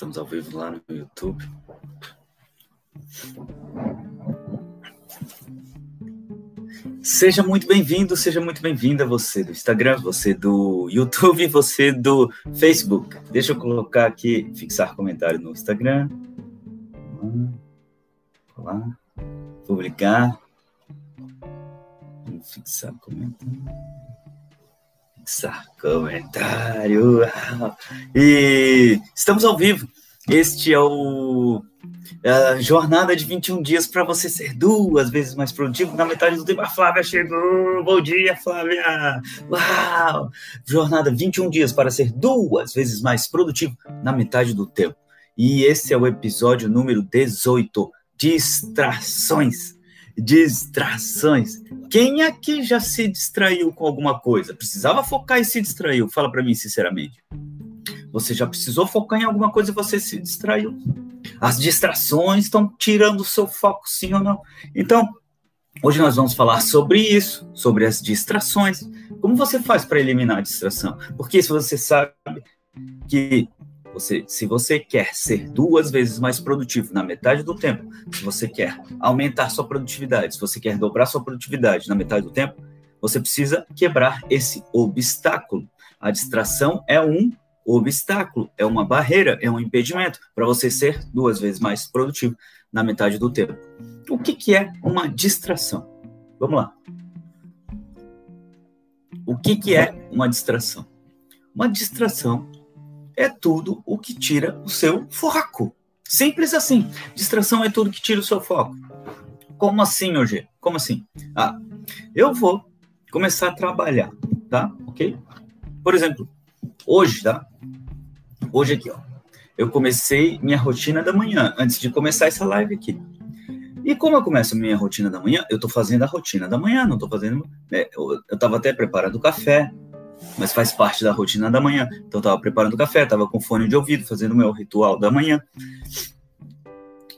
Estamos ao vivo lá no YouTube. Seja muito bem-vindo, seja muito bem-vinda você do Instagram, você do YouTube, você do Facebook. Deixa eu colocar aqui, fixar comentário no Instagram. Olá. Publicar. Fixar comentário. Fixar comentário. E estamos ao vivo. Este é o a jornada de 21 dias para você ser duas vezes mais produtivo na metade do tempo. A Flávia chegou! Bom dia, Flávia! Uau! Jornada 21 dias para ser duas vezes mais produtivo na metade do tempo. E esse é o episódio número 18: Distrações. Distrações. Quem aqui já se distraiu com alguma coisa? Precisava focar e se distraiu? Fala para mim sinceramente. Você já precisou focar em alguma coisa e você se distraiu. As distrações estão tirando o seu foco, sim ou não? Então, hoje nós vamos falar sobre isso, sobre as distrações. Como você faz para eliminar a distração? Porque se você sabe que você, se você quer ser duas vezes mais produtivo na metade do tempo, se você quer aumentar sua produtividade, se você quer dobrar sua produtividade na metade do tempo, você precisa quebrar esse obstáculo. A distração é um obstáculo, é uma barreira, é um impedimento para você ser duas vezes mais produtivo na metade do tempo. O que, que é uma distração? Vamos lá. O que, que é uma distração? Uma distração é tudo o que tira o seu foco. Simples assim. Distração é tudo que tira o seu foco. Como assim, hoje? Como assim? Ah, eu vou começar a trabalhar, tá? Ok? Por exemplo, hoje, tá? Hoje aqui, ó. Eu comecei minha rotina da manhã, antes de começar essa live aqui. E como eu começo minha rotina da manhã, eu tô fazendo a rotina da manhã, não tô fazendo. Né, eu, eu tava até preparando o café, mas faz parte da rotina da manhã. Então eu tava preparando café, tava com fone de ouvido, fazendo o meu ritual da manhã.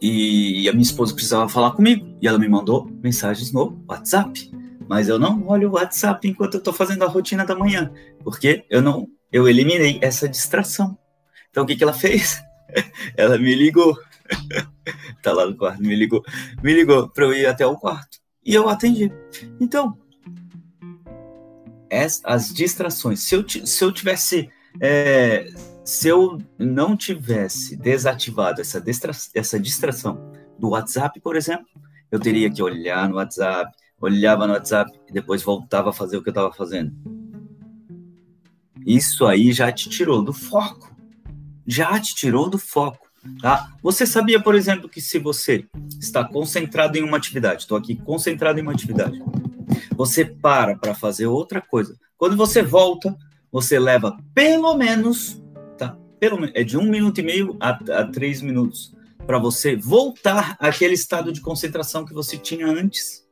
E a minha esposa precisava falar comigo, e ela me mandou mensagens no WhatsApp. Mas eu não olho o WhatsApp enquanto eu tô fazendo a rotina da manhã, porque eu não eu eliminei essa distração. Então o que, que ela fez? ela me ligou. tá lá no quarto, me ligou. Me ligou para eu ir até o quarto. E eu atendi. Então, as distrações, se eu, se eu tivesse. É, se eu não tivesse desativado essa, essa distração do WhatsApp, por exemplo, eu teria que olhar no WhatsApp, olhava no WhatsApp e depois voltava a fazer o que eu estava fazendo. Isso aí já te tirou do foco. Já te tirou do foco. Tá? Você sabia, por exemplo, que se você está concentrado em uma atividade, estou aqui concentrado em uma atividade, você para para fazer outra coisa. Quando você volta, você leva pelo menos, tá? Pelo é de um minuto e meio a, a três minutos para você voltar àquele estado de concentração que você tinha antes.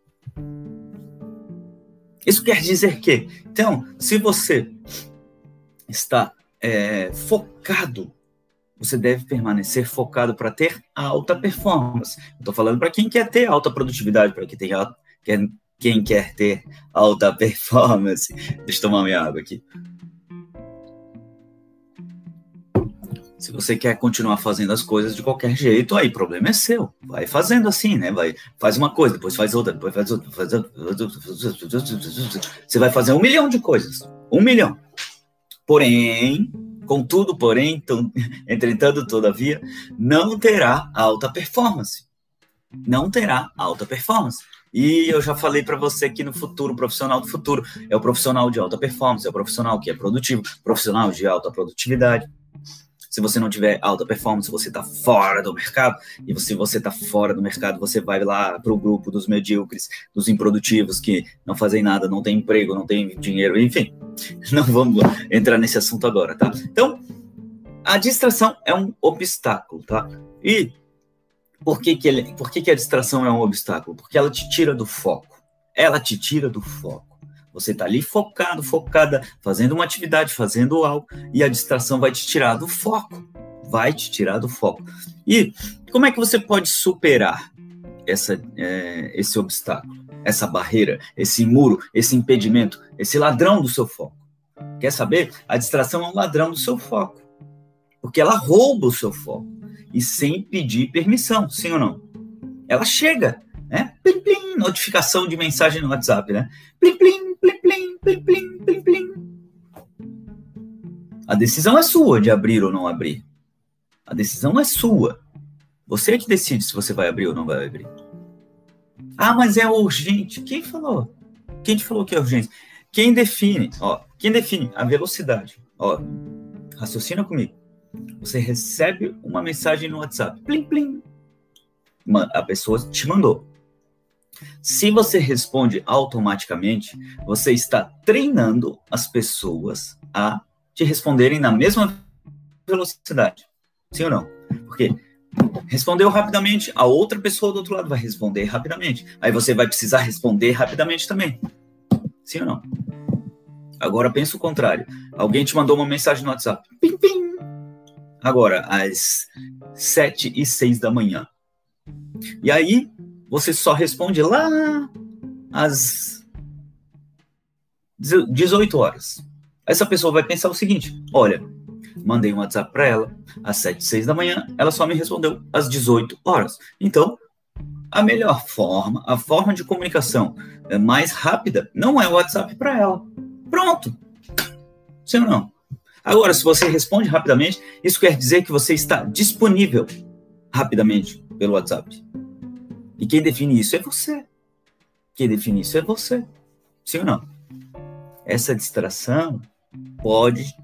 Isso quer dizer que, então, se você está é, focado, você deve permanecer focado para ter alta performance. Estou falando para quem quer ter alta produtividade, para quem, tem quer, quem quer ter alta performance. Deixa eu tomar minha água aqui. Se você quer continuar fazendo as coisas de qualquer jeito, aí o problema é seu. Vai fazendo assim, né? Vai, faz uma coisa, depois faz outra, depois faz outra, faz outra. Você vai fazer um milhão de coisas. Um milhão. Porém, contudo, porém, entretanto, todavia, não terá alta performance. Não terá alta performance. E eu já falei para você que no futuro, o profissional do futuro é o profissional de alta performance, é o profissional que é produtivo, profissional de alta produtividade. Se você não tiver alta performance, você está fora do mercado. E se você está fora do mercado, você vai lá para o grupo dos medíocres, dos improdutivos que não fazem nada, não tem emprego, não tem dinheiro, enfim. Não vamos entrar nesse assunto agora, tá? Então, a distração é um obstáculo, tá? E por que, que, ele, por que, que a distração é um obstáculo? Porque ela te tira do foco. Ela te tira do foco. Você está ali focado, focada, fazendo uma atividade, fazendo algo, e a distração vai te tirar do foco. Vai te tirar do foco. E como é que você pode superar essa, é, esse obstáculo, essa barreira, esse muro, esse impedimento, esse ladrão do seu foco? Quer saber? A distração é um ladrão do seu foco. Porque ela rouba o seu foco e sem pedir permissão, sim ou não? Ela chega, né? Plim, plim, notificação de mensagem no WhatsApp, né? Plim, plim, plim, plim, plim, plim, plim, plim. A decisão é sua de abrir ou não abrir. A decisão é sua. Você é que decide se você vai abrir ou não vai abrir. Ah, mas é urgente. Quem falou? Quem te falou que é urgente? Quem define? Ó, quem define a velocidade? Ó, raciocina comigo. Você recebe uma mensagem no WhatsApp. Plim, plim. A pessoa te mandou. Se você responde automaticamente, você está treinando as pessoas a te responderem na mesma velocidade. Sim ou não? Porque respondeu rapidamente, a outra pessoa do outro lado vai responder rapidamente. Aí você vai precisar responder rapidamente também. Sim ou não? Agora pensa o contrário. Alguém te mandou uma mensagem no WhatsApp. Pim, pim. Agora, às 7 e 6 da manhã. E aí, você só responde lá às 18 horas. Essa pessoa vai pensar o seguinte: olha, mandei um WhatsApp para ela às 7, 6 da manhã, ela só me respondeu às 18 horas. Então, a melhor forma, a forma de comunicação mais rápida, não é o WhatsApp para ela. Pronto. Sim ou não? Agora, se você responde rapidamente, isso quer dizer que você está disponível rapidamente pelo WhatsApp. E quem define isso é você. Quem define isso é você. Sim ou não? Essa distração pode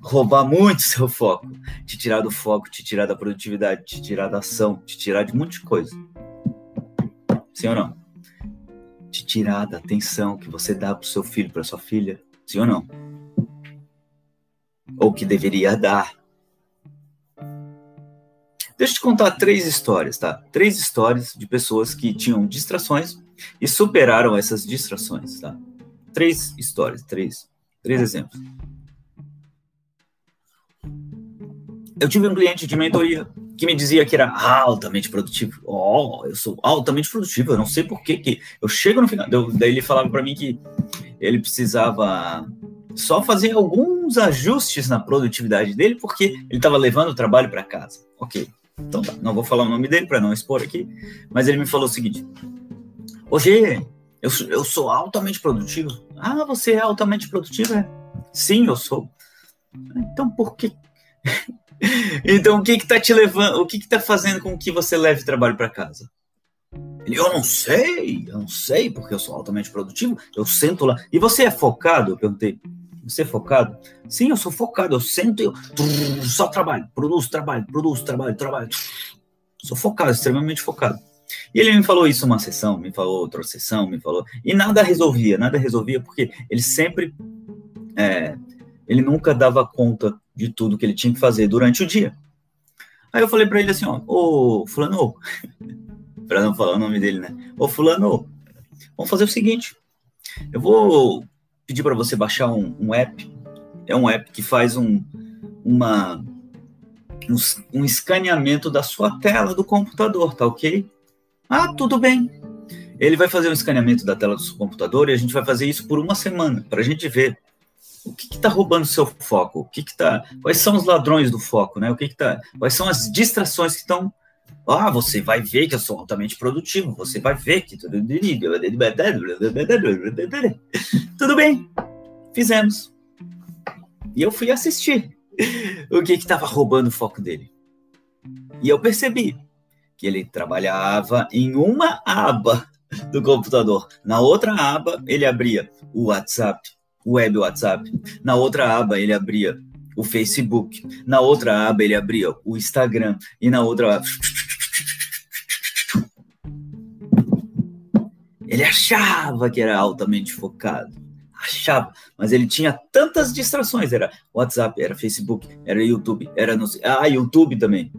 roubar muito seu foco, te tirar do foco, te tirar da produtividade, te tirar da ação, te tirar de um monte de coisa. Sim ou não? Te tirar da atenção que você dá para o seu filho, para sua filha. Sim ou não? Ou que deveria dar. Deixa eu te contar três histórias, tá? Três histórias de pessoas que tinham distrações e superaram essas distrações, tá? Três histórias, três, três exemplos. Eu tive um cliente de mentoria que me dizia que era altamente produtivo. Oh, eu sou altamente produtivo, eu não sei por que que eu chego no final, daí ele falava para mim que ele precisava só fazer alguns ajustes na produtividade dele porque ele estava levando o trabalho para casa. OK. Então tá, não vou falar o nome dele para não expor aqui, mas ele me falou o seguinte: Hoje eu, eu sou altamente produtivo. Ah, você é altamente produtivo? É? Sim, eu sou. Então por que então, o que que tá te levando, o que que tá fazendo com que você leve trabalho para casa? Eu não sei, eu não sei, porque eu sou altamente produtivo, eu sento lá. E você é focado? Eu perguntei. Você é focado? Sim, eu sou focado, eu sento e eu só trabalho, produzo trabalho, produzo trabalho, trabalho. Sou focado, extremamente focado. E ele me falou isso uma sessão, me falou outra sessão, me falou. E nada resolvia, nada resolvia, porque ele sempre. É, ele nunca dava conta de tudo que ele tinha que fazer durante o dia. Aí eu falei para ele assim, ó, ô fulano, para não falar o nome dele, né? Ô fulano, vamos fazer o seguinte, eu vou pedir para você baixar um, um, app, é um app que faz um, uma, um, um escaneamento da sua tela do computador, tá ok? Ah, tudo bem. Ele vai fazer um escaneamento da tela do seu computador e a gente vai fazer isso por uma semana, para a gente ver o que está roubando seu foco? O que está? Quais são os ladrões do foco, né? O que está? Quais são as distrações que estão? Ah, você vai ver que eu sou altamente produtivo. Você vai ver que tudo tudo bem. Fizemos. E eu fui assistir o que estava roubando o foco dele. E eu percebi que ele trabalhava em uma aba do computador. Na outra aba, ele abria o WhatsApp, o web WhatsApp. Na outra aba ele abria o Facebook. Na outra aba ele abria o Instagram. E na outra ele achava que era altamente focado. Achava, mas ele tinha tantas distrações. Era WhatsApp, era Facebook, era YouTube, era no... ah, YouTube também.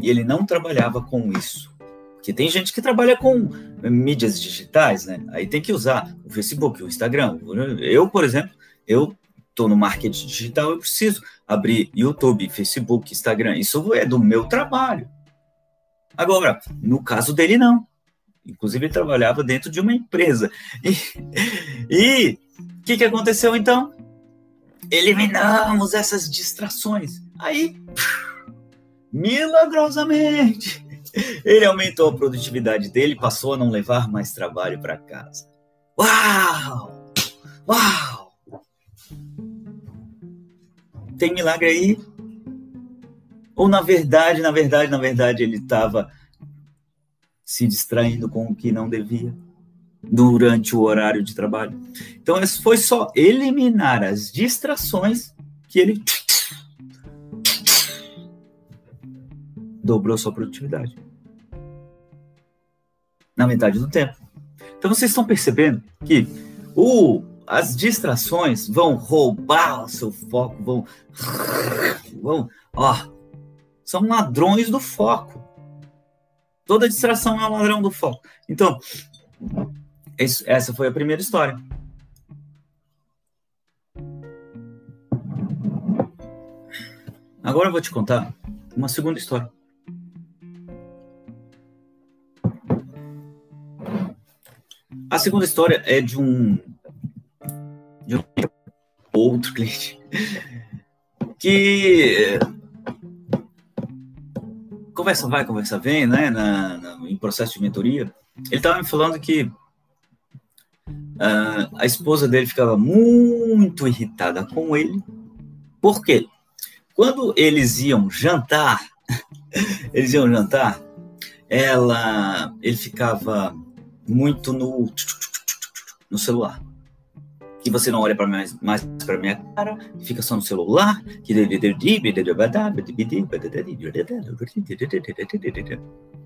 E ele não trabalhava com isso. Porque tem gente que trabalha com mídias digitais, né? Aí tem que usar o Facebook, o Instagram. Eu, por exemplo, eu estou no marketing digital, eu preciso abrir YouTube, Facebook, Instagram. Isso é do meu trabalho. Agora, no caso dele, não. Inclusive, ele trabalhava dentro de uma empresa. E, O que, que aconteceu então? Eliminamos essas distrações. Aí, milagrosamente, ele aumentou a produtividade dele, passou a não levar mais trabalho para casa. Uau! Uau! Tem milagre aí? Ou na verdade, na verdade, na verdade, ele estava se distraindo com o que não devia durante o horário de trabalho. Então, foi só eliminar as distrações que ele dobrou sua produtividade. Na metade do tempo. Então vocês estão percebendo que o, as distrações vão roubar o seu foco, vão, vão, ó, são ladrões do foco. Toda distração é um ladrão do foco. Então, essa foi a primeira história. Agora eu vou te contar uma segunda história. A segunda história é de um, um outro cliente que conversa vai, conversa vem, né, na, na em processo de mentoria. Ele estava me falando que uh, a esposa dele ficava muito irritada com ele. Por quê? Quando eles iam jantar, eles iam jantar, ela, ele ficava muito no, no celular. Que você não olha para mais, mais para minha cara, fica só no celular.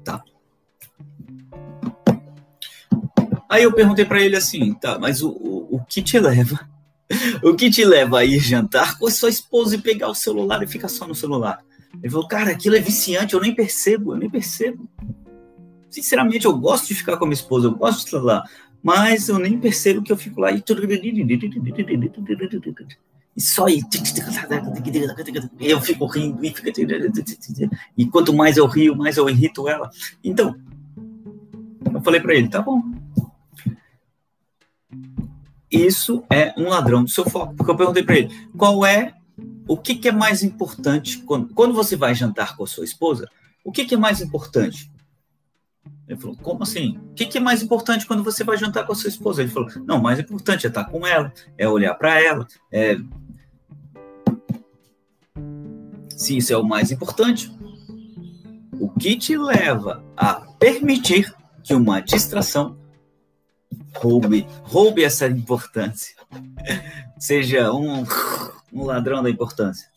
Tá. Aí eu perguntei para ele assim, tá, mas o, o, o que te leva? O que te leva a ir jantar com a sua esposa e pegar o celular e ficar só no celular? Ele falou, cara, aquilo é viciante, eu nem percebo, eu nem percebo. Sinceramente, eu gosto de ficar com a minha esposa, eu gosto de estar lá, mas eu nem percebo que eu fico lá e e só e eu fico rindo e, fica, e quanto mais eu rio, mais eu irrito ela. Então, eu falei para ele, tá bom. Isso é um ladrão do seu foco, porque eu perguntei para ele, qual é o que, que, é mais importante quando, quando você vai jantar com a sua esposa? O que, que é mais importante? Ele falou, como assim? O que, que, é mais importante quando você vai jantar com a sua esposa? Ele falou, não, mais importante é estar com ela, é olhar para ela, é... Se isso é o mais importante, o que te leva a permitir que uma distração roube, roube essa importância, seja um, um ladrão da importância?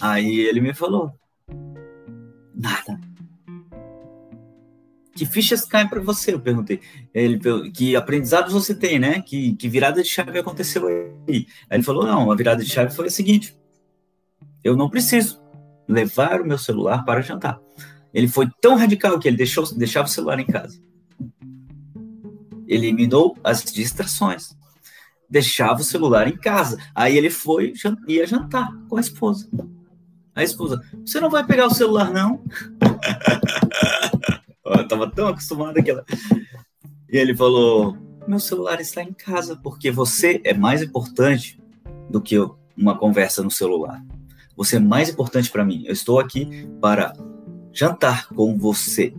Aí ele me falou, nada que fichas caem para você? Eu perguntei. Ele, que aprendizados você tem, né? Que, que virada de chave aconteceu aí? Aí ele falou: não, a virada de chave foi a seguinte: eu não preciso levar o meu celular para jantar. Ele foi tão radical que ele deixou, deixava o celular em casa. Eliminou as distrações. Deixava o celular em casa. Aí ele foi ia jantar com a esposa. A esposa, você não vai pegar o celular, não? Eu tava tão acostumado que ela. E ele falou: Meu celular está em casa, porque você é mais importante do que uma conversa no celular. Você é mais importante para mim. Eu estou aqui para jantar com você.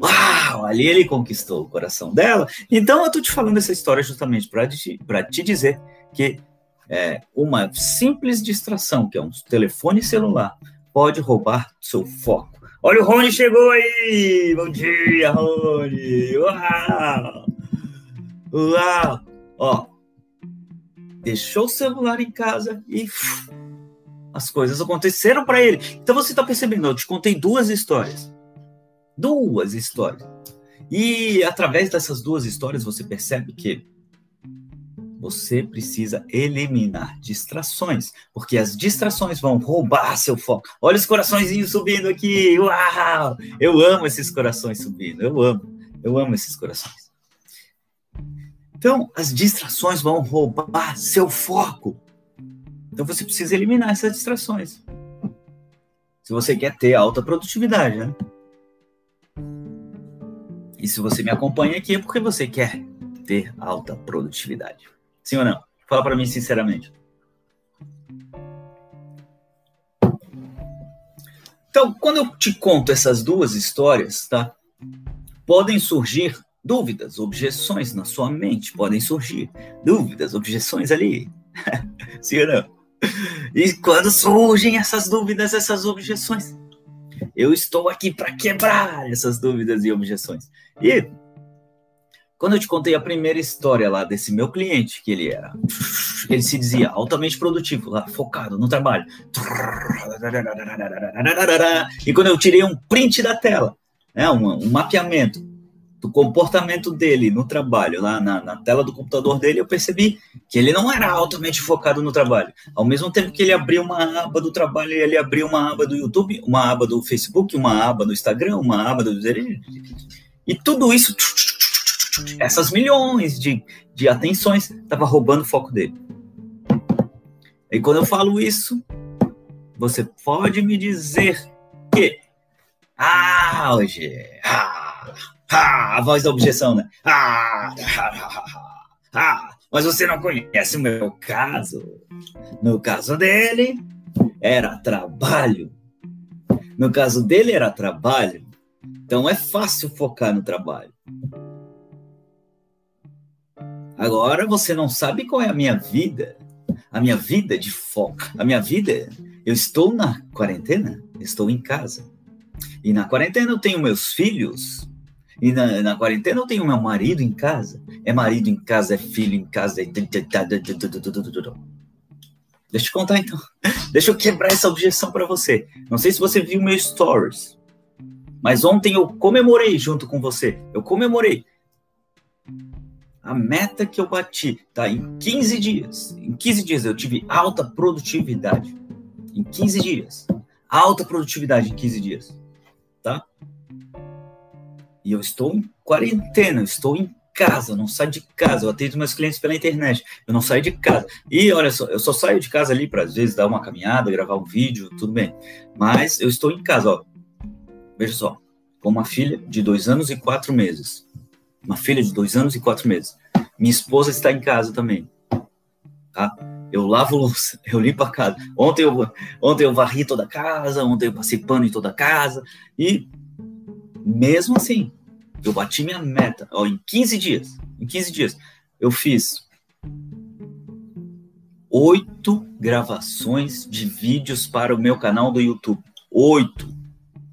Uau! Ali ele conquistou o coração dela. Então eu tô te falando essa história justamente para te, te dizer que é, uma simples distração, que é um telefone celular, pode roubar seu foco Olha, o Rony chegou aí! Bom dia, Rony! Uau! Uau! Ó, deixou o celular em casa e as coisas aconteceram para ele. Então você está percebendo, eu te contei duas histórias. Duas histórias. E através dessas duas histórias você percebe que você precisa eliminar distrações, porque as distrações vão roubar seu foco. Olha os coraçõezinhos subindo aqui. Uau! Eu amo esses corações subindo. Eu amo. Eu amo esses corações. Então, as distrações vão roubar seu foco. Então você precisa eliminar essas distrações. Se você quer ter alta produtividade, né? E se você me acompanha aqui é porque você quer ter alta produtividade. Sim ou não? Fala para mim sinceramente. Então, quando eu te conto essas duas histórias, tá? Podem surgir dúvidas, objeções na sua mente, podem surgir dúvidas, objeções ali. Sim ou não? E quando surgem essas dúvidas, essas objeções, eu estou aqui para quebrar essas dúvidas e objeções. E quando eu te contei a primeira história lá desse meu cliente, que ele era, ele se dizia altamente produtivo, lá, focado no trabalho. E quando eu tirei um print da tela, né, um, um mapeamento do comportamento dele no trabalho, lá na, na, tela do computador dele, eu percebi que ele não era altamente focado no trabalho. Ao mesmo tempo que ele abriu uma aba do trabalho, ele abriu uma aba do YouTube, uma aba do Facebook, uma aba do Instagram, uma aba do. E tudo isso essas milhões de, de atenções, estava roubando o foco dele. E quando eu falo isso, você pode me dizer que. Ah, hoje. Ah, ah, a voz da objeção, né? Ah, ah, ah, ah, mas você não conhece o meu caso. No caso dele, era trabalho. No caso dele, era trabalho. Então é fácil focar no trabalho. Agora você não sabe qual é a minha vida. A minha vida de foco. A minha vida, eu estou na quarentena, estou em casa. E na quarentena eu tenho meus filhos. E na, na quarentena eu tenho meu marido em casa. É marido em casa, é filho em casa. É... Deixa eu contar então. Deixa eu quebrar essa objeção para você. Não sei se você viu meus stories. Mas ontem eu comemorei junto com você. Eu comemorei a meta que eu bati, tá? Em 15 dias. Em 15 dias eu tive alta produtividade. Em 15 dias. Alta produtividade em 15 dias. Tá? E eu estou em quarentena, eu estou em casa, não saio de casa, eu atendo meus clientes pela internet, eu não saio de casa. E olha só, eu só saio de casa ali para às vezes dar uma caminhada, gravar um vídeo, tudo bem. Mas eu estou em casa, ó. Veja só, com uma filha de dois anos e quatro meses uma filha de dois anos e quatro meses. Minha esposa está em casa também. Tá? Eu lavo louça, eu limpo a casa. Ontem eu, ontem eu varri toda a casa, ontem eu passei pano em toda a casa. E mesmo assim, eu bati minha meta. Ó, em 15 dias, em 15 dias, eu fiz oito gravações de vídeos para o meu canal do YouTube. Oito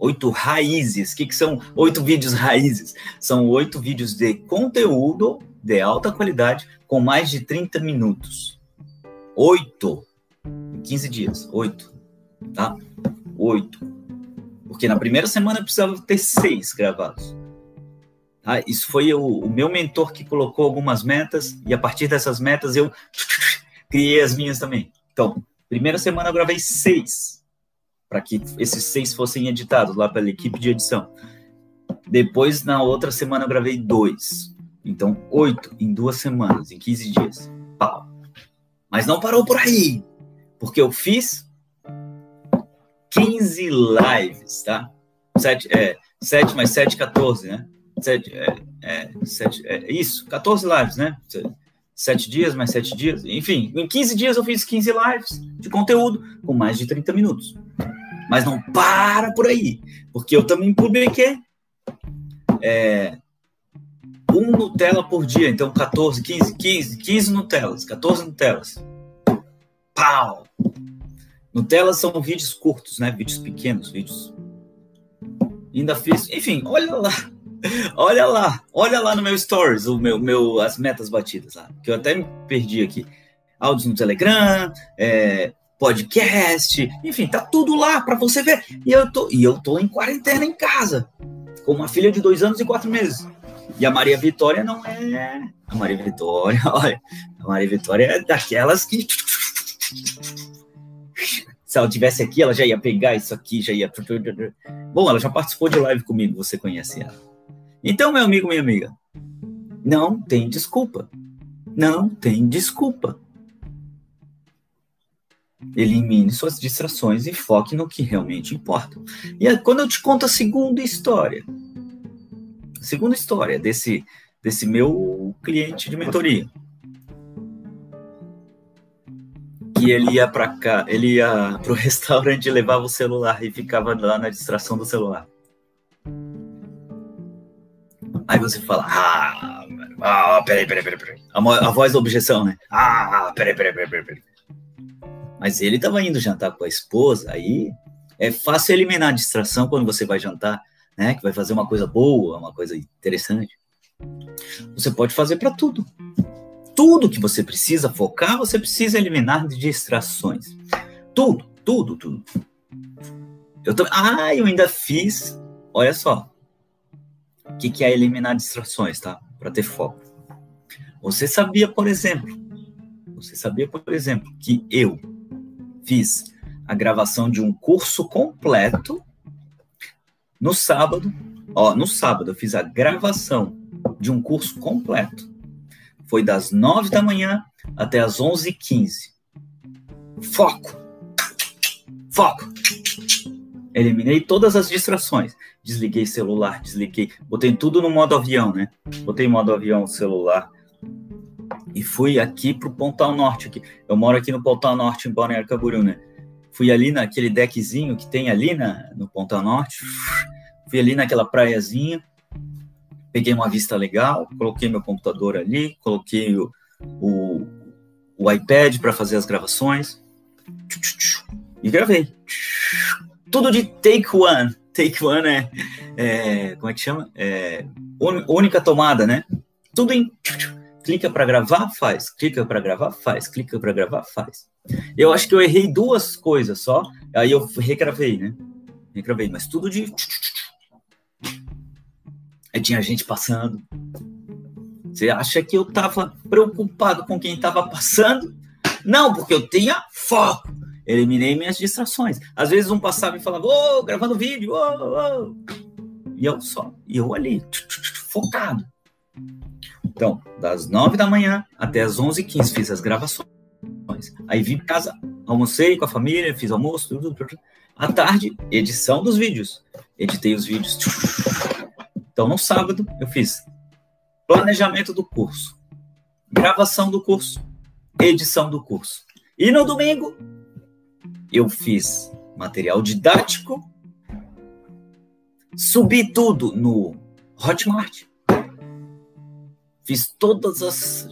oito raízes. O que, que são oito vídeos raízes? São oito vídeos de conteúdo de alta qualidade com mais de 30 minutos. Oito. Em 15 dias. Oito. Tá? Oito. Porque na primeira semana eu precisava ter seis gravados. Tá? Isso foi o, o meu mentor que colocou algumas metas e a partir dessas metas eu criei as minhas também. Então, primeira semana eu gravei seis para que esses seis fossem editados lá pela equipe de edição. Depois, na outra semana, eu gravei dois. Então, oito em duas semanas, em 15 dias. Pau. Mas não parou por aí, porque eu fiz 15 lives, tá? 7, é, 7 mais 7, 14, né? 7, é, é, 7, é, isso, 14 lives, né? 7 dias mais 7 dias, enfim, em 15 dias eu fiz 15 lives de conteúdo com mais de 30 minutos. Mas não para por aí, porque eu também publiquei é, um Nutella por dia, então 14, 15, 15, 15 Nutellas, 14 Nutellas. Pau! Nutellas são vídeos curtos, né? Vídeos pequenos, vídeos. Ainda fiz, enfim, olha lá. Olha lá, olha lá no meu stories, o meu, meu, as metas batidas lá, que eu até me perdi aqui. Áudios no Telegram, é, podcast, enfim, tá tudo lá para você ver. E eu tô, e eu tô em quarentena em casa, com uma filha de dois anos e quatro meses. E a Maria Vitória não é. A Maria Vitória, olha, a Maria Vitória é daquelas que. Se ela tivesse aqui, ela já ia pegar isso aqui, já ia. Bom, ela já participou de live comigo, você conhece ela. Então, meu amigo, minha amiga, não tem desculpa. Não tem desculpa. Elimine suas distrações e foque no que realmente importa. E quando eu te conto a segunda história, a segunda história desse desse meu cliente de mentoria. Que ele ia para cá, ele ia pro restaurante, levava o celular e ficava lá na distração do celular. Aí você fala, ah, ah peraí, peraí, peraí, peraí. A, a voz da objeção, né? Ah, peraí, peraí, peraí, peraí. peraí. Mas ele estava indo jantar com a esposa, aí é fácil eliminar a distração quando você vai jantar, né? Que vai fazer uma coisa boa, uma coisa interessante. Você pode fazer para tudo. Tudo que você precisa focar, você precisa eliminar distrações. Tudo, tudo, tudo. Eu tô... Ah, eu ainda fiz. Olha só. O que, que é eliminar distrações, tá? Para ter foco. Você sabia, por exemplo, você sabia, por exemplo, que eu fiz a gravação de um curso completo no sábado. Ó, no sábado eu fiz a gravação de um curso completo. Foi das 9 da manhã até as 11h15. Foco! Foco! Eliminei todas as distrações. Desliguei celular, desliguei. Botei tudo no modo avião, né? Botei modo avião celular. E fui aqui pro Pontal Norte. Aqui. Eu moro aqui no Pontal Norte, em Balneário Camboriú, né? Fui ali naquele deckzinho que tem ali na, no Pontal Norte. Fui ali naquela praiazinha peguei uma vista legal, coloquei meu computador ali, coloquei o, o, o iPad para fazer as gravações e gravei. Tudo de take one. Take one é, é como é que chama? É, única tomada, né? Tudo em clica para gravar, faz, clica para gravar, faz, clica para gravar, faz. Eu acho que eu errei duas coisas só, aí eu regravei, né? Regravei, mas tudo de Aí tinha gente passando. Você acha que eu estava preocupado com quem estava passando? Não, porque eu tinha foco. Eliminei minhas distrações. Às vezes um passava e falava, ô, oh, gravando vídeo, ô, oh, oh. E eu só, e eu ali, focado. Então, das nove da manhã até as onze e quinze fiz as gravações. Aí vim para casa, almocei com a família, fiz almoço, tudo, tudo. À tarde, edição dos vídeos. Editei os vídeos. Então, no sábado, eu fiz planejamento do curso, gravação do curso, edição do curso. E no domingo, eu fiz material didático, subi tudo no Hotmart, fiz todas as.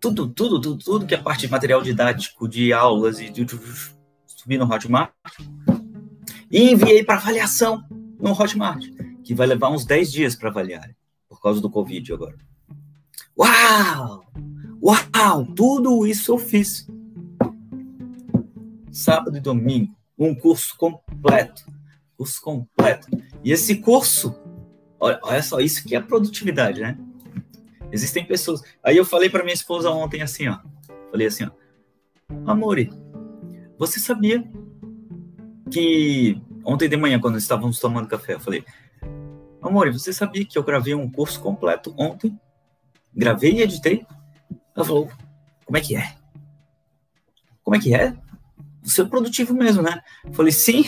Tudo, tudo, tudo, tudo que é parte de material didático, de aulas, e subi no Hotmart e enviei para avaliação no Hotmart que vai levar uns 10 dias para avaliar, por causa do Covid agora. Uau! Uau! Tudo isso eu fiz. Sábado e domingo, um curso completo. Curso completo. E esse curso, olha, olha só, isso que é produtividade, né? Existem pessoas. Aí eu falei para minha esposa ontem assim, ó. Falei assim, ó. Amore, você sabia que ontem de manhã, quando estávamos tomando café, eu falei, Amor, você sabia que eu gravei um curso completo ontem? Gravei e editei? Ela falou, como é que é? Como é que é? Você é produtivo mesmo, né? Eu falei, sim.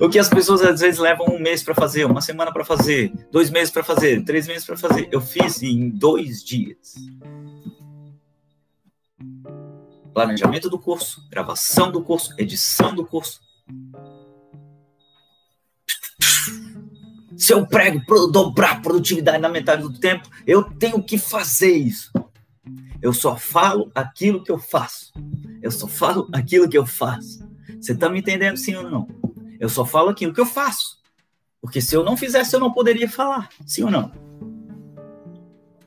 O que as pessoas às vezes levam um mês para fazer, uma semana para fazer, dois meses para fazer, três meses para fazer. Eu fiz em dois dias. Planejamento do curso, gravação do curso, edição do curso. Se eu prego dobrar produtividade na metade do tempo, eu tenho que fazer isso. Eu só falo aquilo que eu faço. Eu só falo aquilo que eu faço. Você está me entendendo sim ou não? Eu só falo aquilo que eu faço. Porque se eu não fizesse, eu não poderia falar. Sim ou não?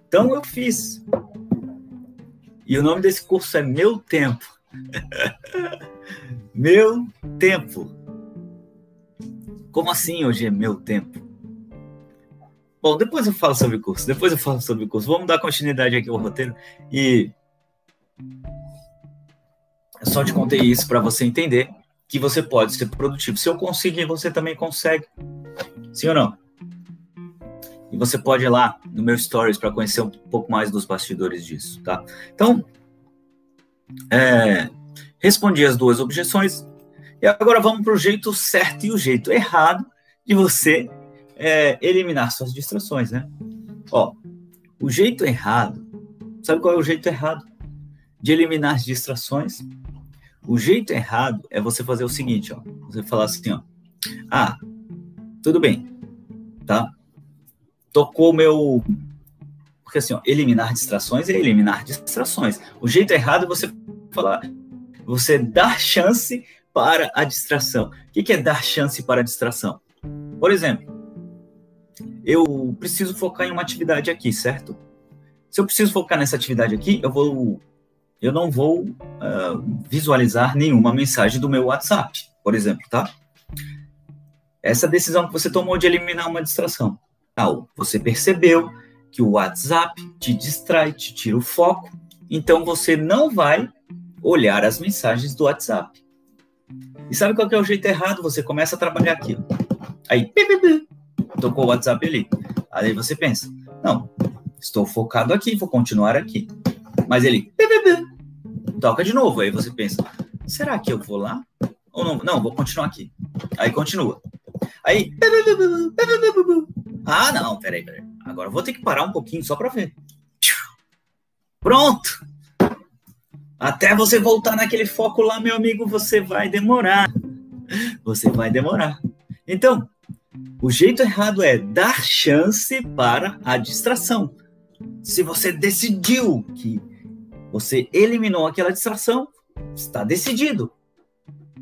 Então eu fiz. E o nome desse curso é Meu Tempo. meu Tempo. Como assim hoje é meu tempo? Bom, depois eu falo sobre o curso, depois eu falo sobre o curso. Vamos dar continuidade aqui ao roteiro e eu só te contei isso para você entender que você pode ser produtivo. Se eu conseguir, você também consegue. Sim ou não? E você pode ir lá no meu stories para conhecer um pouco mais dos bastidores disso, tá? Então, é, respondi as duas objeções e agora vamos para o jeito certo e o jeito errado de você é, eliminar suas distrações, né? Ó, O jeito errado, sabe qual é o jeito errado de eliminar as distrações? O jeito errado é você fazer o seguinte, ó. Você falar assim, ó. Ah, tudo bem, tá? Tocou meu porque assim, ó, eliminar distrações é eliminar distrações. O jeito errado é você falar, você dar chance para a distração. O que é dar chance para a distração? Por exemplo, eu preciso focar em uma atividade aqui, certo? Se eu preciso focar nessa atividade aqui, eu vou, eu não vou uh, visualizar nenhuma mensagem do meu WhatsApp, por exemplo, tá? Essa decisão que você tomou de eliminar uma distração. Tal, você percebeu que o WhatsApp te distrai, te tira o foco, então você não vai olhar as mensagens do WhatsApp. E sabe qual que é o jeito errado? Você começa a trabalhar aqui. Aí, tocou o WhatsApp ali. Aí você pensa, não, estou focado aqui, vou continuar aqui. Mas ele, toca de novo. Aí você pensa, será que eu vou lá? Ou não? Não, vou continuar aqui. Aí continua. Aí, ah, não, peraí, peraí. Agora vou ter que parar um pouquinho só para ver. Pronto! Até você voltar naquele foco lá, meu amigo, você vai demorar. Você vai demorar. Então, o jeito errado é dar chance para a distração. Se você decidiu que você eliminou aquela distração, está decidido.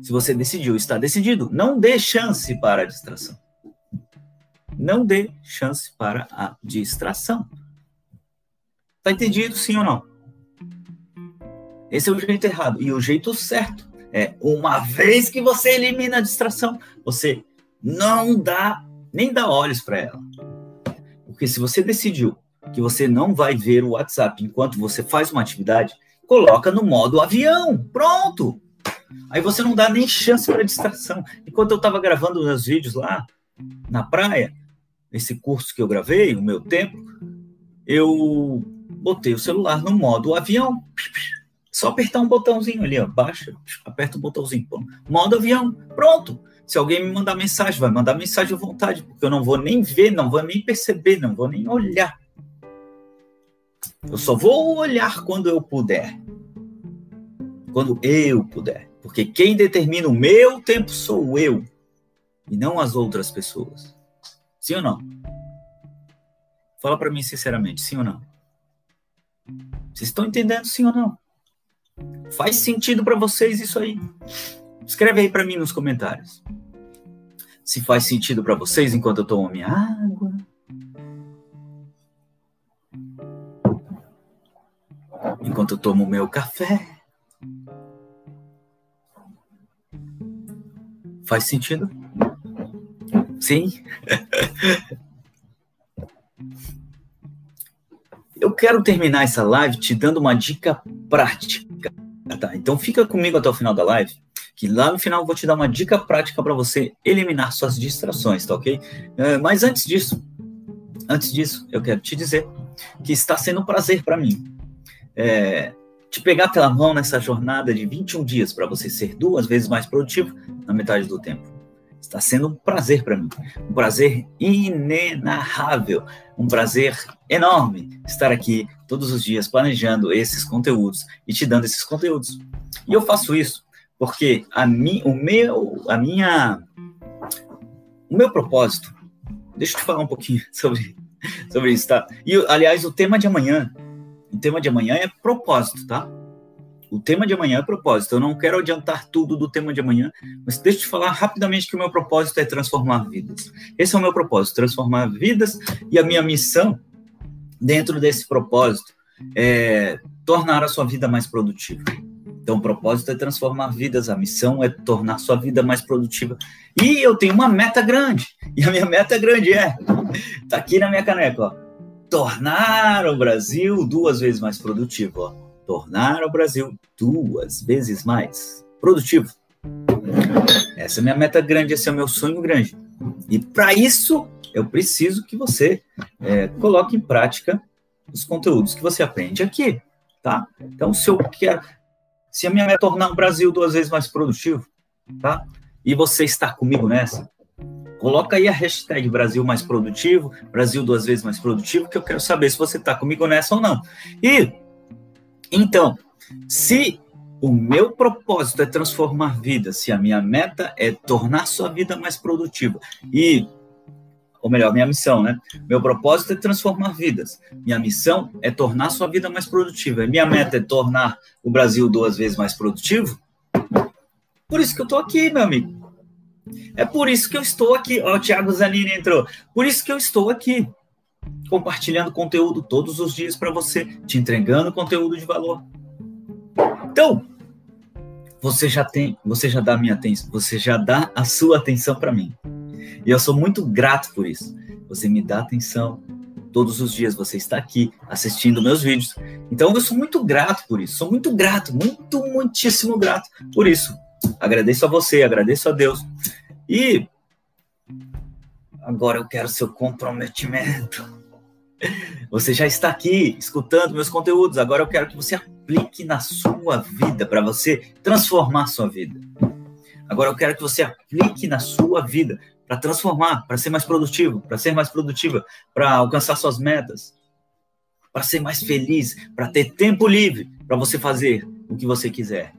Se você decidiu, está decidido. Não dê chance para a distração. Não dê chance para a distração. Tá entendido, sim ou não? Esse é o jeito errado. E o jeito certo é, uma vez que você elimina a distração, você não dá, nem dá olhos para ela. Porque se você decidiu que você não vai ver o WhatsApp enquanto você faz uma atividade, coloca no modo avião. Pronto! Aí você não dá nem chance para distração. Enquanto eu estava gravando meus vídeos lá na praia, esse curso que eu gravei, o meu tempo, eu botei o celular no modo avião. Só apertar um botãozinho ali, ó, baixa, aperta o botãozinho, modo avião, pronto. Se alguém me mandar mensagem, vai mandar mensagem à vontade, porque eu não vou nem ver, não vou nem perceber, não vou nem olhar. Eu só vou olhar quando eu puder. Quando eu puder. Porque quem determina o meu tempo sou eu e não as outras pessoas. Sim ou não? Fala para mim sinceramente, sim ou não? Vocês estão entendendo sim ou não? Faz sentido para vocês isso aí? Escreve aí para mim nos comentários. Se faz sentido para vocês enquanto eu tomo minha água. Enquanto eu tomo meu café. Faz sentido? Sim. Eu quero terminar essa live te dando uma dica prática. Tá? Então fica comigo até o final da live, que lá no final eu vou te dar uma dica prática para você eliminar suas distrações, tá ok? Uh, mas antes disso, antes disso, eu quero te dizer que está sendo um prazer para mim é, te pegar pela mão nessa jornada de 21 dias para você ser duas vezes mais produtivo na metade do tempo. Está sendo um prazer para mim, um prazer inenarrável, um prazer enorme estar aqui todos os dias planejando esses conteúdos e te dando esses conteúdos. E eu faço isso porque a mi, o meu, a minha, o meu propósito. Deixa eu te falar um pouquinho sobre sobre isso, tá? E aliás, o tema de amanhã, o tema de amanhã é propósito, tá? O tema de amanhã é propósito. Eu não quero adiantar tudo do tema de amanhã, mas deixa eu te falar rapidamente que o meu propósito é transformar vidas. Esse é o meu propósito, transformar vidas e a minha missão dentro desse propósito é tornar a sua vida mais produtiva. Então, o propósito é transformar vidas, a missão é tornar sua vida mais produtiva. E eu tenho uma meta grande. E a minha meta grande é, tá aqui na minha caneca, ó, tornar o Brasil duas vezes mais produtivo, ó tornar o Brasil duas vezes mais produtivo. Essa é a minha meta grande, esse é o meu sonho grande. E para isso, eu preciso que você é, coloque em prática os conteúdos que você aprende aqui, tá? Então, se eu quero, se a minha meta é tornar o Brasil duas vezes mais produtivo, tá? E você está comigo nessa, Coloca aí a hashtag Brasil mais produtivo, Brasil duas vezes mais produtivo, que eu quero saber se você está comigo nessa ou não. E então, se o meu propósito é transformar vidas, se a minha meta é tornar sua vida mais produtiva e ou melhor, minha missão, né? Meu propósito é transformar vidas. Minha missão é tornar sua vida mais produtiva. Minha meta é tornar o Brasil duas vezes mais produtivo. Por isso que eu estou aqui, meu amigo. É por isso que eu estou aqui. Ó, o Thiago Zanini entrou. Por isso que eu estou aqui, compartilhando conteúdo todos os dias para você, te entregando conteúdo de valor. Então, você já tem, você já dá minha atenção, você já dá a sua atenção para mim. E eu sou muito grato por isso. Você me dá atenção todos os dias, você está aqui assistindo meus vídeos. Então eu sou muito grato por isso. Sou muito grato, muito muitíssimo grato por isso. Agradeço a você, agradeço a Deus. E agora eu quero seu comprometimento. Você já está aqui escutando meus conteúdos. Agora eu quero que você aplique na sua vida para você transformar sua vida. Agora eu quero que você aplique na sua vida para transformar, para ser mais produtivo, para ser mais produtiva, para alcançar suas metas, para ser mais feliz, para ter tempo livre para você fazer o que você quiser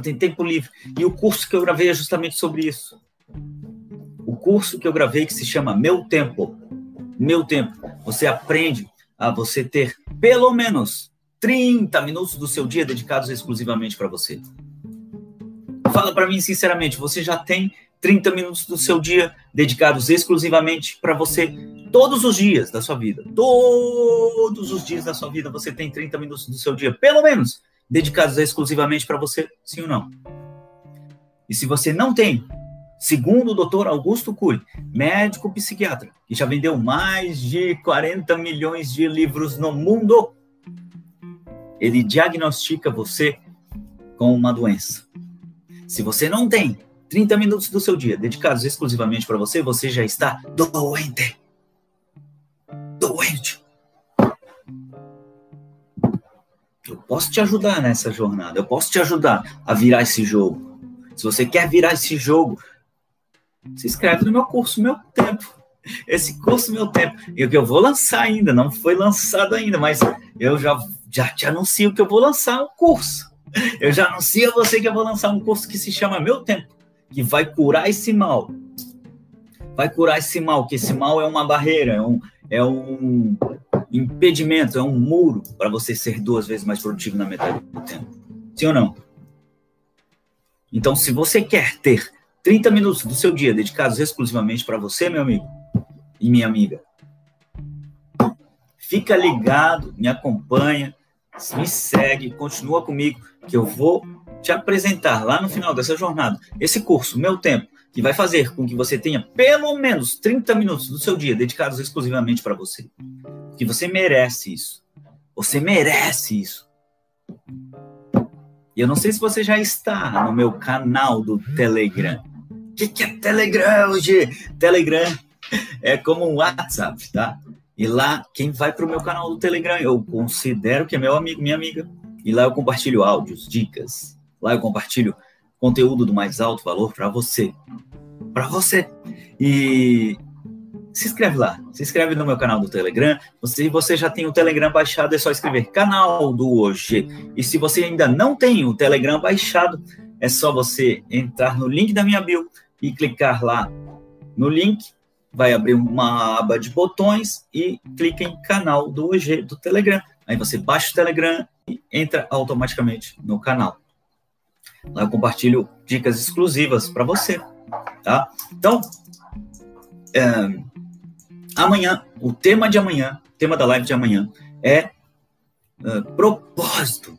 ter tempo livre. E o curso que eu gravei é justamente sobre isso. O curso que eu gravei que se chama Meu Tempo. Meu Tempo. Você aprende a você ter pelo menos 30 minutos do seu dia dedicados exclusivamente para você. Fala para mim sinceramente, você já tem 30 minutos do seu dia dedicados exclusivamente para você todos os dias da sua vida. Todos os dias da sua vida você tem 30 minutos do seu dia, pelo menos dedicados exclusivamente para você, sim ou não? E se você não tem, segundo o doutor Augusto Cury, médico psiquiatra, que já vendeu mais de 40 milhões de livros no mundo, ele diagnostica você com uma doença. Se você não tem 30 minutos do seu dia dedicados exclusivamente para você, você já está doente. Doente. Eu posso te ajudar nessa jornada, eu posso te ajudar a virar esse jogo. Se você quer virar esse jogo, se inscreve no meu curso Meu Tempo. Esse curso Meu Tempo, e que eu vou lançar ainda, não foi lançado ainda, mas eu já, já te anuncio que eu vou lançar um curso. Eu já anuncio a você que eu vou lançar um curso que se chama Meu Tempo, que vai curar esse mal. Vai curar esse mal, que esse mal é uma barreira, é um, é um, impedimento, é um muro para você ser duas vezes mais produtivo na metade do tempo. Sim ou não? Então, se você quer ter 30 minutos do seu dia dedicados exclusivamente para você, meu amigo e minha amiga, fica ligado, me acompanha, me segue, continua comigo, que eu vou te apresentar lá no final dessa jornada esse curso, Meu Tempo, que vai fazer com que você tenha pelo menos 30 minutos do seu dia dedicados exclusivamente para você que você merece isso. Você merece isso. E eu não sei se você já está no meu canal do Telegram. O que, que é Telegram hoje? Telegram é como um WhatsApp, tá? E lá, quem vai para o meu canal do Telegram, eu considero que é meu amigo, minha amiga. E lá eu compartilho áudios, dicas. Lá eu compartilho conteúdo do mais alto valor para você. Para você. E se inscreve lá, se inscreve no meu canal do Telegram. Se você já tem o Telegram baixado, é só escrever canal do hoje. E se você ainda não tem o Telegram baixado, é só você entrar no link da minha bio e clicar lá no link. Vai abrir uma aba de botões e clica em canal do hoje do Telegram. Aí você baixa o Telegram e entra automaticamente no canal. Lá eu compartilho dicas exclusivas para você, tá? Então, é, amanhã, o tema de amanhã, tema da live de amanhã é uh, propósito.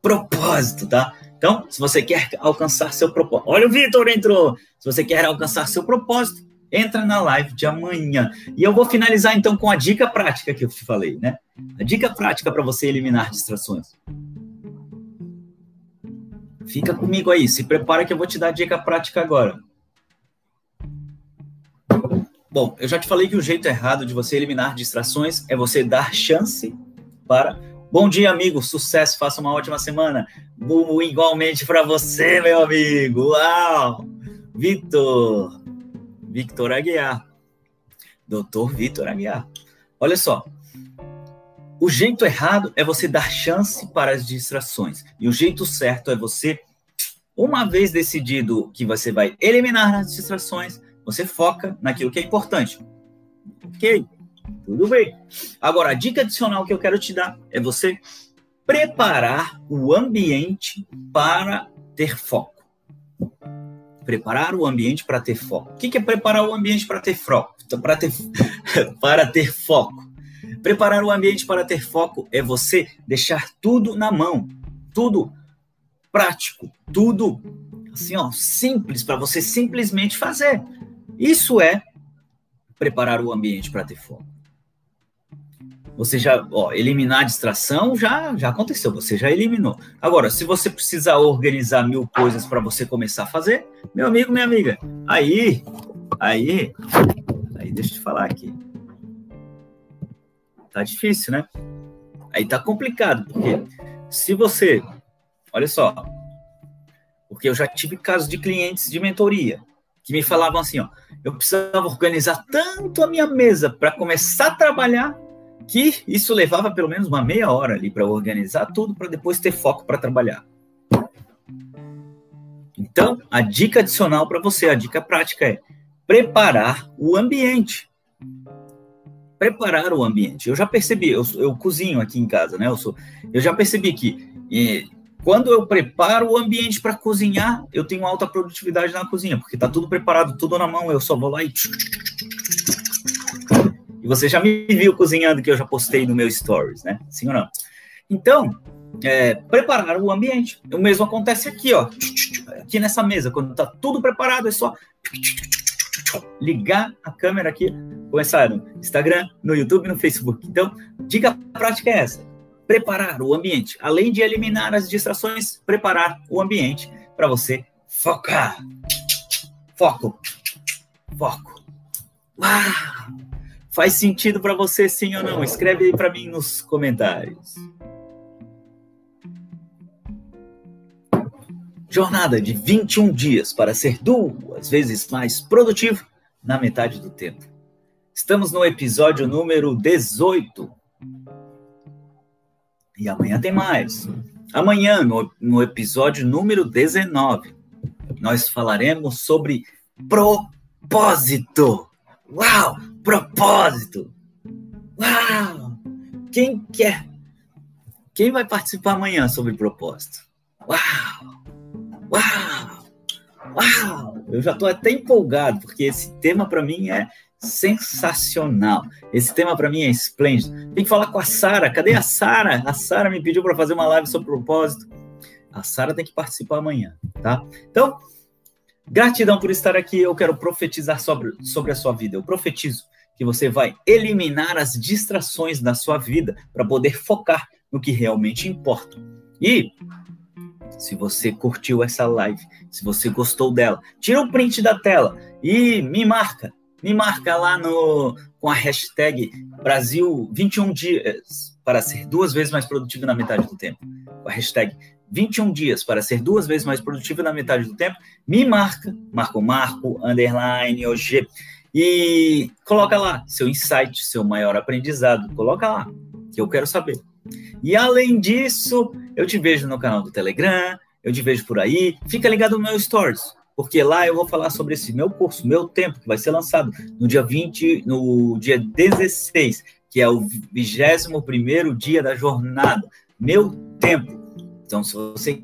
Propósito, tá? Então, se você quer alcançar seu propósito, olha o Vitor entrou. Se você quer alcançar seu propósito, entra na live de amanhã. E eu vou finalizar então com a dica prática que eu te falei, né? A dica prática para você eliminar distrações. Fica comigo aí, se prepara que eu vou te dar a dica prática agora. Bom, eu já te falei que o jeito errado de você eliminar distrações é você dar chance para. Bom dia, amigo. Sucesso, faça uma ótima semana. Bumo, igualmente para você, meu amigo. Uau! Vitor, Victor Aguiar. Doutor Victor Aguiar. Olha só. O jeito errado é você dar chance para as distrações. E o jeito certo é você, uma vez decidido que você vai eliminar as distrações, você foca naquilo que é importante. Ok? Tudo bem. Agora, a dica adicional que eu quero te dar é você preparar o ambiente para ter foco. Preparar o ambiente para ter foco. O que é preparar o ambiente para ter foco? Para ter, para ter foco. Preparar o ambiente para ter foco é você deixar tudo na mão, tudo prático, tudo assim, ó, simples para você simplesmente fazer. Isso é preparar o ambiente para ter foco. Você já, ó, eliminar a distração já, já aconteceu, você já eliminou. Agora, se você precisar organizar mil coisas para você começar a fazer, meu amigo, minha amiga, aí, aí, aí deixa eu te falar aqui. Tá difícil, né? Aí tá complicado, porque se você, olha só, porque eu já tive casos de clientes de mentoria que me falavam assim, ó, eu precisava organizar tanto a minha mesa para começar a trabalhar que isso levava pelo menos uma meia hora ali para organizar tudo para depois ter foco para trabalhar. Então, a dica adicional para você, a dica prática é preparar o ambiente. Preparar o ambiente. Eu já percebi, eu, eu cozinho aqui em casa, né? Eu, sou, eu já percebi que e, quando eu preparo o ambiente para cozinhar, eu tenho alta produtividade na cozinha, porque está tudo preparado, tudo na mão, eu só vou lá e e você já me viu cozinhando, que eu já postei no meu stories, né? Sim ou não? Então, é, preparar o ambiente. O mesmo acontece aqui, ó. Aqui nessa mesa, quando tá tudo preparado, é só ligar a câmera aqui, começar no Instagram, no YouTube, no Facebook. Então, dica prática é essa: preparar o ambiente. Além de eliminar as distrações, preparar o ambiente para você focar. Foco. Foco. Uau! Faz sentido para você sim ou não? Escreve aí para mim nos comentários. Jornada de 21 dias para ser duas vezes mais produtivo na metade do tempo. Estamos no episódio número 18. E amanhã tem mais. Amanhã, no, no episódio número 19, nós falaremos sobre propósito. Uau! Propósito! Uau! Quem quer? Quem vai participar amanhã sobre propósito? Uau! Uau! Uau! Eu já estou até empolgado, porque esse tema para mim é sensacional. Esse tema para mim é esplêndido. Tem que falar com a Sara. Cadê a Sara? A Sara me pediu para fazer uma live sobre propósito. A Sara tem que participar amanhã, tá? Então, Gratidão por estar aqui. Eu quero profetizar sobre, sobre a sua vida. Eu profetizo que você vai eliminar as distrações da sua vida para poder focar no que realmente importa. E se você curtiu essa live, se você gostou dela, tira o um print da tela e me marca. Me marca lá no com a hashtag Brasil 21 dias para ser duas vezes mais produtivo na metade do tempo. A hashtag 21 dias para ser duas vezes mais produtivo na metade do tempo, me marca, marca o Marco, underline, OG, e coloca lá seu insight, seu maior aprendizado, coloca lá, que eu quero saber. E além disso, eu te vejo no canal do Telegram, eu te vejo por aí, fica ligado no meu Stories, porque lá eu vou falar sobre esse meu curso, meu tempo, que vai ser lançado no dia 20, no dia 16, que é o 21 dia da jornada. Meu tempo, então, se você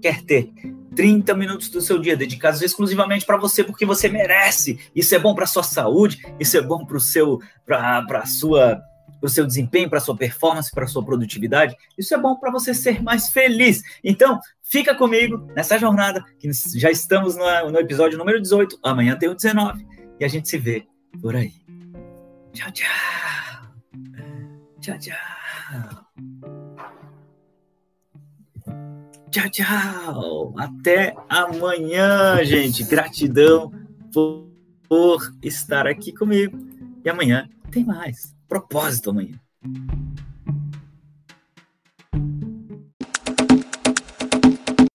quer ter 30 minutos do seu dia dedicados exclusivamente para você, porque você merece, isso é bom para sua saúde, isso é bom para o seu, para sua para o seu desempenho, para a sua performance, para a sua produtividade. Isso é bom para você ser mais feliz. Então, fica comigo nessa jornada, que já estamos no, episódio número 18. Amanhã tem o 19 e a gente se vê por aí. Tchau, tchau. Tchau, tchau. Tchau, tchau. Até amanhã, gente. Gratidão por, por estar aqui comigo. E amanhã tem mais. Propósito amanhã.